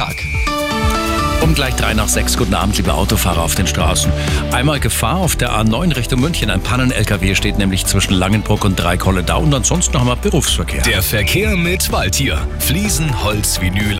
Tag. Um gleich drei nach sechs. Guten Abend, liebe Autofahrer auf den Straßen. Einmal Gefahr auf der A9 Richtung München. Ein Pannen-LKW steht nämlich zwischen Langenbruck und Dreikolledau und ansonsten noch einmal Berufsverkehr. Der Verkehr mit Waldtier. Fliesen, Holz, Vinyl